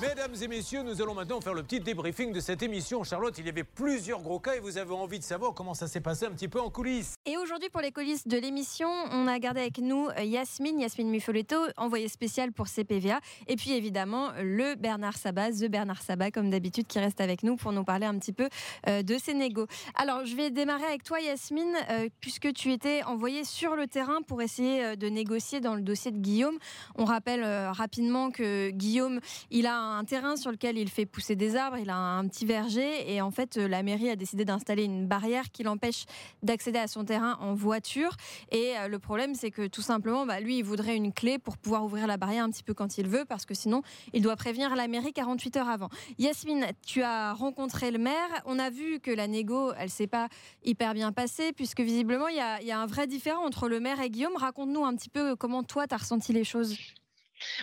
Mesdames et messieurs, nous allons maintenant faire le petit débriefing de cette émission. Charlotte, il y avait plusieurs gros cas et vous avez envie de savoir comment ça s'est passé un petit peu en coulisses. Et aujourd'hui, pour les coulisses de l'émission, on a gardé avec nous euh, Yasmine, Yasmine Mufoletto, envoyée spéciale pour CPVA. Et puis évidemment, le Bernard Sabat, The Bernard Sabat, comme d'habitude, qui reste avec nous pour nous parler un petit peu euh, de ces négos. Alors, je vais démarrer avec toi, Yasmine, euh, puisque tu étais envoyée sur le terrain pour essayer de négocier dans le dossier de Guillaume. On rappelle rapidement que Guillaume, il a un terrain sur lequel il fait pousser des arbres, il a un petit verger et en fait la mairie a décidé d'installer une barrière qui l'empêche d'accéder à son terrain en voiture et euh, le problème c'est que tout simplement bah, lui il voudrait une clé pour pouvoir ouvrir la barrière un petit peu quand il veut parce que sinon il doit prévenir la mairie 48 heures avant. Yasmine, tu as rencontré le maire, on a vu que la négo elle s'est pas hyper bien passée puisque visiblement il y a, y a un vrai différent entre le maire et Guillaume. Raconte-nous un petit peu comment toi tu as ressenti les choses.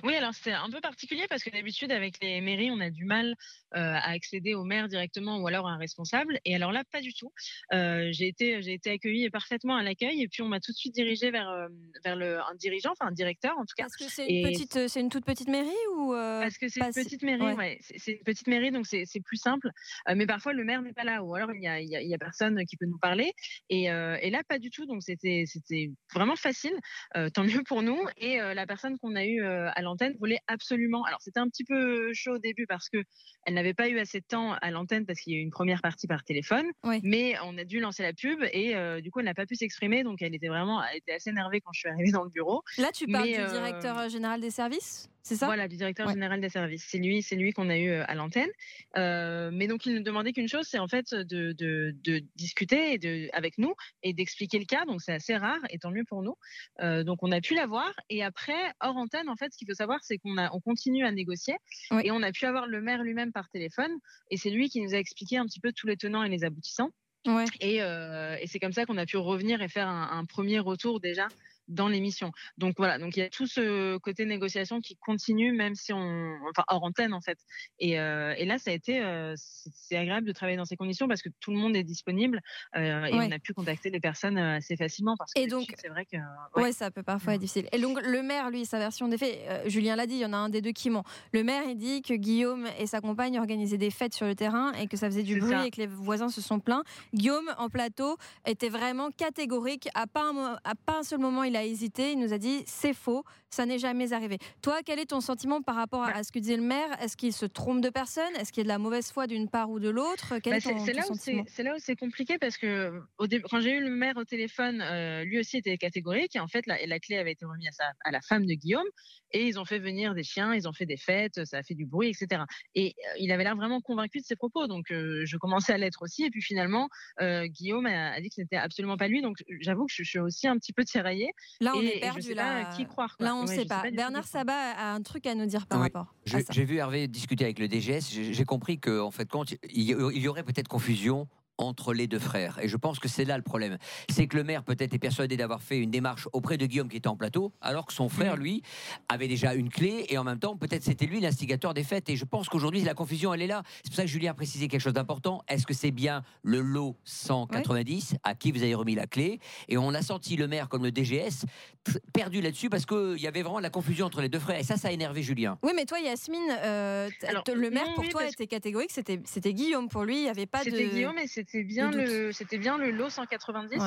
Oui, alors c'est un peu particulier parce que d'habitude, avec les mairies, on a du mal euh, à accéder au maire directement ou alors à un responsable. Et alors là, pas du tout. Euh, j'ai été, j'ai été accueillie parfaitement à l'accueil et puis on m'a tout de suite dirigée vers, euh, vers le, un dirigeant, enfin un directeur en tout cas. Parce que c'est une, petite, c'est une toute petite mairie ou Parce que c'est une petite mairie, ouais. c'est une petite mairie, donc c'est plus simple. mais parfois, le maire n'est pas là ou alors il n'y a, il y a, personne qui peut nous parler. Et, et là, pas du tout. Donc c'était vraiment facile. tant mieux pour nous. Et la personne qu'on a eue à l'antenne voulait absolument. Alors c'était un petit peu chaud au début parce que elle n'avait pas eu assez de temps à l'antenne parce qu'il y a eu une première partie par téléphone, mais on a dû lancer la pub et euh, du coup elle n'a pas pu s'exprimer donc elle était vraiment, elle était assez énervée quand je suis arrivée dans le bureau. Là tu parles du euh, directeur général des services? C'est ça? Voilà, du directeur général des services. C'est lui, c'est lui qu'on a eu euh, à l'antenne. Euh, mais donc il ne demandait qu'une chose, c'est en fait de, de, de discuter et de, avec nous et d'expliquer le cas. Donc c'est assez rare et tant mieux pour nous. Euh, donc on a pu l'avoir et après hors antenne, en fait, ce qu'il faut savoir, c'est qu'on a on continue à négocier et on a pu avoir le maire lui-même par téléphone et c'est lui qui nous a expliqué un petit peu tous les tenants et les aboutissants. Ouais. Et, euh, et c'est comme ça qu'on a pu revenir et faire un, un premier retour déjà dans l'émission. Donc voilà, donc il y a tout ce côté négociation qui continue même si on, enfin hors antenne en fait. Et, euh, et là, ça a été, euh, c'est agréable de travailler dans ces conditions parce que tout le monde est disponible euh, et on a pu contacter les personnes assez facilement parce que et donc c'est vrai que ouais. ça peut parfois être difficile. Et donc le maire, lui, sa version des faits, Julien l'a dit, il y en a un des deux qui ment. Le maire, il dit que Guillaume et sa compagne organisaient des fêtes sur le terrain et que ça faisait du bruit et que les voisins se sont plaints. Guillaume en plateau était vraiment catégorique. À pas un, à pas un seul moment, il a hésité. Il nous a dit c'est faux, ça n'est jamais arrivé. Toi, quel est ton sentiment par rapport à, ce que disait le maire? Est-ce qu'il se trompe de personne? Est-ce qu'il y a de la mauvaise foi d'une part ou de l'autre? Bah, C'est là, où c'est compliqué parce que au quand j'ai eu le maire au téléphone, euh, lui aussi était catégorique et en fait la, la clé avait été remise à, à, la femme de Guillaume et ils ont fait venir des chiens, ils ont fait des fêtes, ça a fait du bruit, etc. Et euh, il avait l'air vraiment convaincu de ses propos, donc euh, je commençais à l'être aussi. Et puis finalement, Guillaume a, dit que ce n'était absolument pas lui, donc j'avoue que je, suis aussi un petit peu tiraillée. Là, on est perdu. Là, qui croire Là, on ne sait pas. Bernard Sabat a un truc à nous dire par rapport. J'ai vu Hervé discuter avec le DGS. J'ai compris qu'en fait, compte, il y aurait peut-être confusion entre les deux frères. Et je pense que c'est là le problème. C'est que le maire peut-être est persuadé d'avoir fait une démarche auprès de Guillaume qui était en plateau, alors que son frère, mm. lui, avait déjà une clé et en même temps, peut-être c'était lui l'instigateur des fêtes. Et je pense qu'aujourd'hui, la confusion, elle est là. C'est pour ça que Julien a précisé quelque chose d'important. Est-ce que c'est bien le lot 190 à qui vous avez remis la clé? Et on a senti le maire comme le DGS perdu là-dessus parce qu'il y avait vraiment la confusion entre les deux frères. Et ça, ça a énervé Julien. Oui, mais toi, Yasmine, euh, le maire pour toi était catégorique. C'était Guillaume pour lui. Il n'y avait pas de. C'était Guillaume c'était bien le, c'était bien le lot 190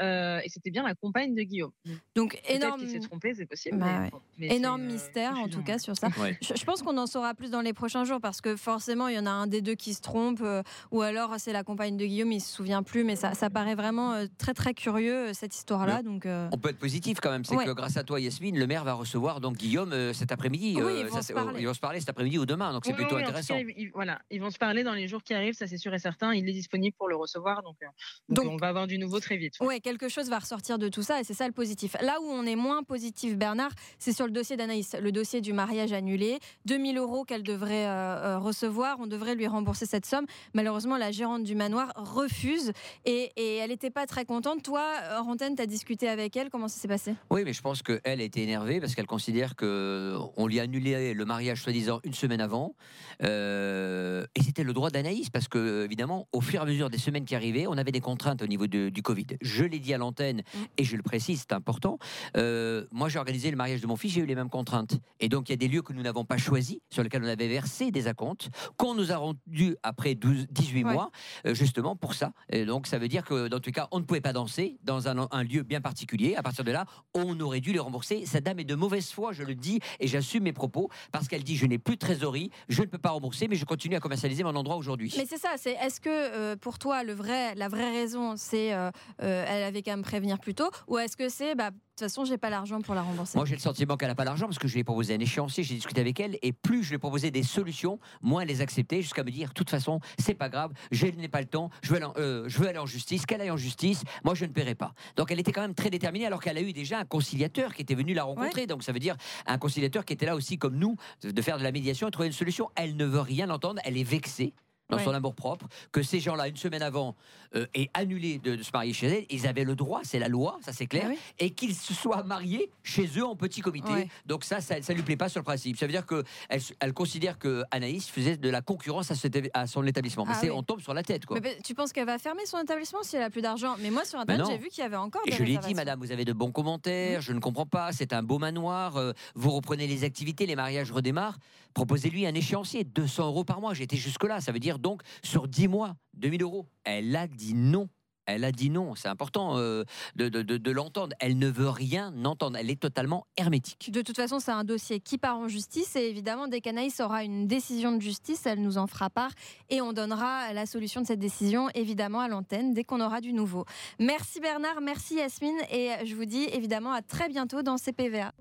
euh, et c'était bien la compagne de Guillaume. Donc énorme. Il s'est trompé, c'est possible. Bah énorme euh, mystère en tout cas sur ça. Je, pense qu'on en saura plus dans les prochains jours parce que forcément il y en a un des deux qui se trompe euh, ou alors c'est la compagne de Guillaume, il se souvient plus, mais ça, ça paraît vraiment très très curieux cette histoire-là. Donc on peut être positif quand même, c'est que grâce à toi Yasmine, le maire va recevoir donc Guillaume cet après-midi. ils, vont se parler cet après-midi ou demain, donc c'est plutôt intéressant. voilà, ils vont se parler dans les jours qui arrivent, ça c'est sûr et certain. Il est disponible pour le recevoir. Donc, euh, donc, on va avoir du nouveau très vite. Ouais. quelque chose va ressortir de tout ça et c'est ça le positif. Là où on est moins positif, Bernard, c'est sur le dossier d'Anaïs, le dossier du mariage annulé. 2000 euros qu'elle devrait euh, euh, recevoir, on devrait lui rembourser cette somme. Malheureusement, la gérante du manoir refuse et, elle n'était pas très contente. Toi, Rantaine, tu as discuté avec elle, comment ça s'est passé? Oui, mais je pense qu'elle a été énervée parce qu'elle considère qu'on lui a annulé le mariage soi-disant une semaine avant. et c'était le droit d'Anaïs parce que, évidemment, au fur et à mesure mesure des semaines qui arrivaient, on avait des contraintes au niveau de- du Covid. Je l'ai dit à l'antenne Mm. et je le précise, c'est important. Euh, moi, j'ai organisé le mariage de mon fils, j'ai eu les mêmes contraintes. Et donc, il y a des lieux que nous n'avons pas choisis, sur lesquels on avait versé des acomptes, qu'on nous a rendus après 12, 18 Ouais. mois, euh, justement pour ça. Et donc, ça veut dire que, dans tous les cas, on ne pouvait pas danser dans un, un lieu bien particulier. À partir de là, on aurait dû les rembourser. Cette dame est de mauvaise foi, je le dis, et j'assume mes propos, parce qu'elle dit je n'ai plus de trésorerie, je ne peux pas rembourser, mais je continue à commercialiser mon endroit aujourd'hui. Mais c'est ça, c'est est-ce que euh, pour toi le vrai, la vraie raison c'est euh, euh, elle avait qu'à me prévenir plus tôt ou est-ce que c'est bah de toute façon j'ai pas l'argent pour la rembourser? Moi, j'ai le sentiment qu'elle n'a pas l'argent parce que je lui ai proposé un échéancier, j'ai discuté avec elle, et plus je lui ai proposé des solutions, moins elle les acceptait, jusqu'à me dire, de toute façon, c'est pas grave, je n'ai pas le temps, je veux, aller en, euh, je veux aller en justice, qu'elle aille en justice, moi je ne paierai pas. Donc elle était quand même très déterminée, alors qu'elle a eu déjà un conciliateur qui était venu la rencontrer. Donc ça veut dire un conciliateur qui était là aussi comme nous, de faire de la médiation et trouver une solution. Elle ne veut rien entendre, elle est vexée dans Ouais. son amour propre, que ces gens-là, une semaine avant, euh, aient annulé de, de se marier chez elle. Ils avaient le droit, c'est la loi, ça c'est clair, Ah oui. et qu'ils se soient mariés chez eux en petit comité. Ouais. Donc ça, ça, ça lui plaît pas sur le principe. Ça veut dire que elle, elle considère que Anaïs faisait de la concurrence à, son établissement. Mais Ah c'est, oui. on tombe sur la tête, quoi. Mais bah, tu penses qu'elle va fermer son établissement si elle a plus d'argent? Mais moi sur internet non. j'ai vu qu'il y avait encore Et des je lui ai dit, madame, vous avez de bons commentaires, je ne comprends pas, c'est un beau manoir, euh, vous reprenez les activités, les mariages redémarrent, proposez-lui un échéancier, 200 euros par mois, j'ai été jusque-là, ça veut dire donc sur 10 mois, 2000 euros. Elle a dit non. Elle a dit non, c'est important euh, de, de- l'entendre. Elle ne veut rien entendre, elle est totalement hermétique. De toute façon, c'est un dossier qui part en justice et évidemment, dès qu'Anaïs aura une décision de justice, elle nous en fera part et on donnera la solution de cette décision évidemment à l'antenne dès qu'on aura du nouveau. Merci Bernard, merci Yasmine et je vous dis évidemment à très bientôt dans CPVA.